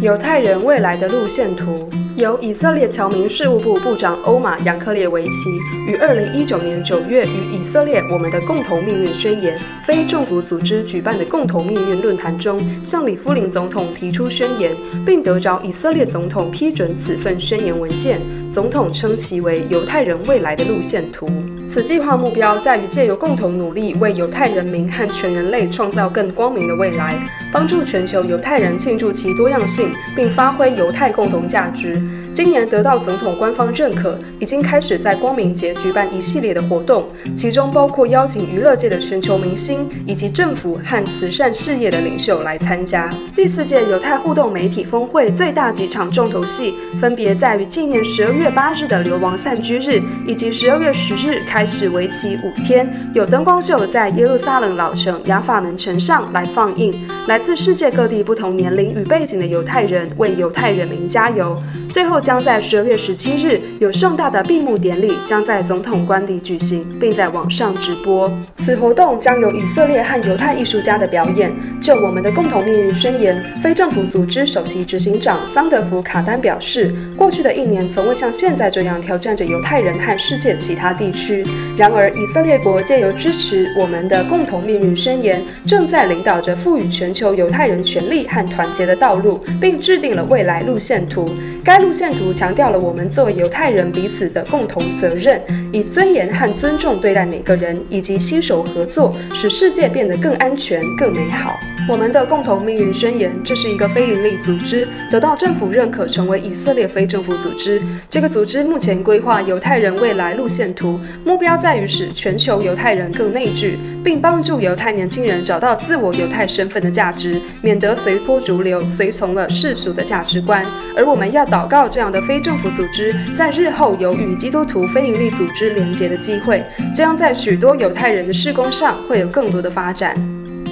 犹太人未来的路线图，由以色列侨民事务部部长欧马扬克列维奇于二零一九年九月与以色列我们的共同命运宣言非政府组织举办的共同命运论坛中，向里夫林总统提出宣言，并得着以色列总统批准此份宣言文件。总统称其为犹太人未来的路线图。此计划目标在于借由共同努力，为犹太人民和全人类创造更光明的未来，帮助全球犹太人庆祝其多样性，并发挥犹太共同价值。今年得到总统官方认可，已经开始在光明节举办一系列的活动，其中包括邀请娱乐界的全球明星以及政府和慈善事业的领袖来参加。第四届犹太互动媒体峰会最大几场重头戏，分别在于纪念十二月八日的流亡散居日，以及十二月十日开始为期五天有灯光秀在耶路撒冷老城雅法门城上来放映。来自世界各地不同年龄与背景的犹太人为犹太人民加油。最后。将在十二月十七日有盛大的闭幕典礼，将在总统官邸举行，并在网上直播。此活动将由以色列和犹太艺术家的表演。就我们的共同命运宣言，非政府组织首席执行长桑德福卡丹表示，过去的一年从未像现在这样挑战着犹太人和世界其他地区。然而，以色列国借由支持我们的共同命运宣言，正在领导着赋予全球犹太人权利和团结的道路，并制定了未来路线图。该路线图强调了我们作为犹太人彼此的共同责任，以尊严和尊重对待每个人，以及携手合作，使世界变得更安全、更美好。我们的共同命运宣言，这是一个非营利组织，得到政府认可，成为以色列非政府组织。这个组织目前规划犹太人未来路线图，目标在于使全球犹太人更内聚，并帮助犹太年轻人找到自我犹太身份的价值，免得随波逐流，随从了世俗的价值观。而我们要祷告这样的非政府组织，在日后有与基督徒非营利组织连结的机会，这样在许多犹太人的事工上会有更多的发展。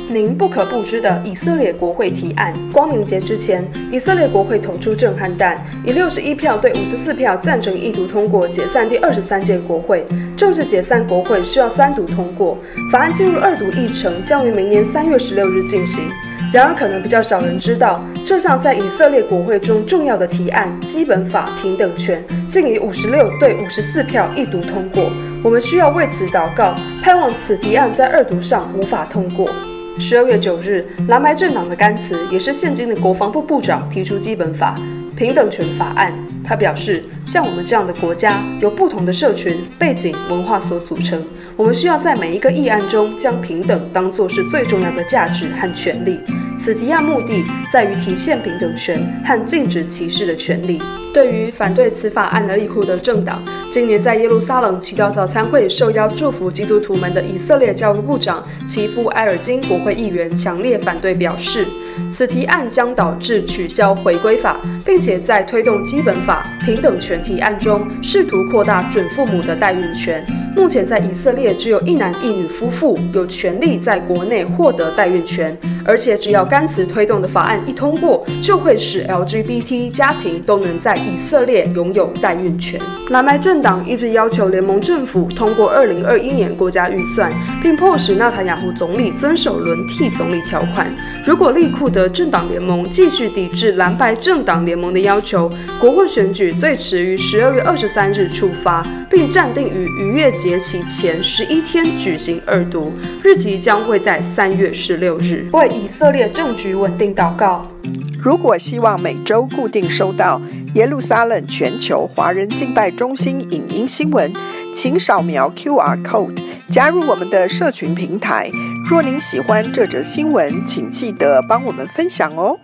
您不可不知的以色列国会提案：光明节之前，以色列国会投出震撼弹，以六十一票对五十四票赞成一读通过解散第二十三届国会。正式解散国会需要三读通过，法案进入二读议程将于明年三月十六日进行。然而，可能比较少人知道，这项在以色列国会中重要的提案——基本法平等权，竟以五十六对五十四票一读通过。我们需要为此祷告，盼望此提案在二读上无法通过。十二月九日，蓝白政党的甘茨也是现今的国防部部长提出基本法平等权法案。他表示，像我们这样的国家，由不同的社群背景文化所组成，我们需要在每一个议案中将平等当作是最重要的价值和权利。此提案目的在于体现平等权和禁止歧视的权利。对于反对此法案的利库德政党，今年在耶路撒冷祈祷早餐会受邀祝福基督徒们的以色列教育部长齐夫埃尔金国会议员强烈反对，表示此提案将导致取消回归法，并且在推动基本法平等权提案中试图扩大准父母的代孕权。目前在以色列只有一男一女夫妇有权利在国内获得代孕权。而且，只要甘茨推动的法案一通过，就会使 LGBT 家庭都能在以色列拥有代孕权。蓝白政党一直要求联盟政府通过2021年国家预算，并迫使纳塔雅胡总理遵守轮替总理条款。如果利库德政党联盟继续抵制蓝白政党联盟的要求，国会选举最迟于12月23日触发，并暂定于逾越节期前十一天举行二读，日期将会在三月十六日。为以色列政局稳定祷告。如果希望每周固定收到耶路撒冷全球华人敬拜中心影音新闻，请扫描 QR code 加入我们的社群平台。若您喜欢这则新闻，请记得帮我们分享哦。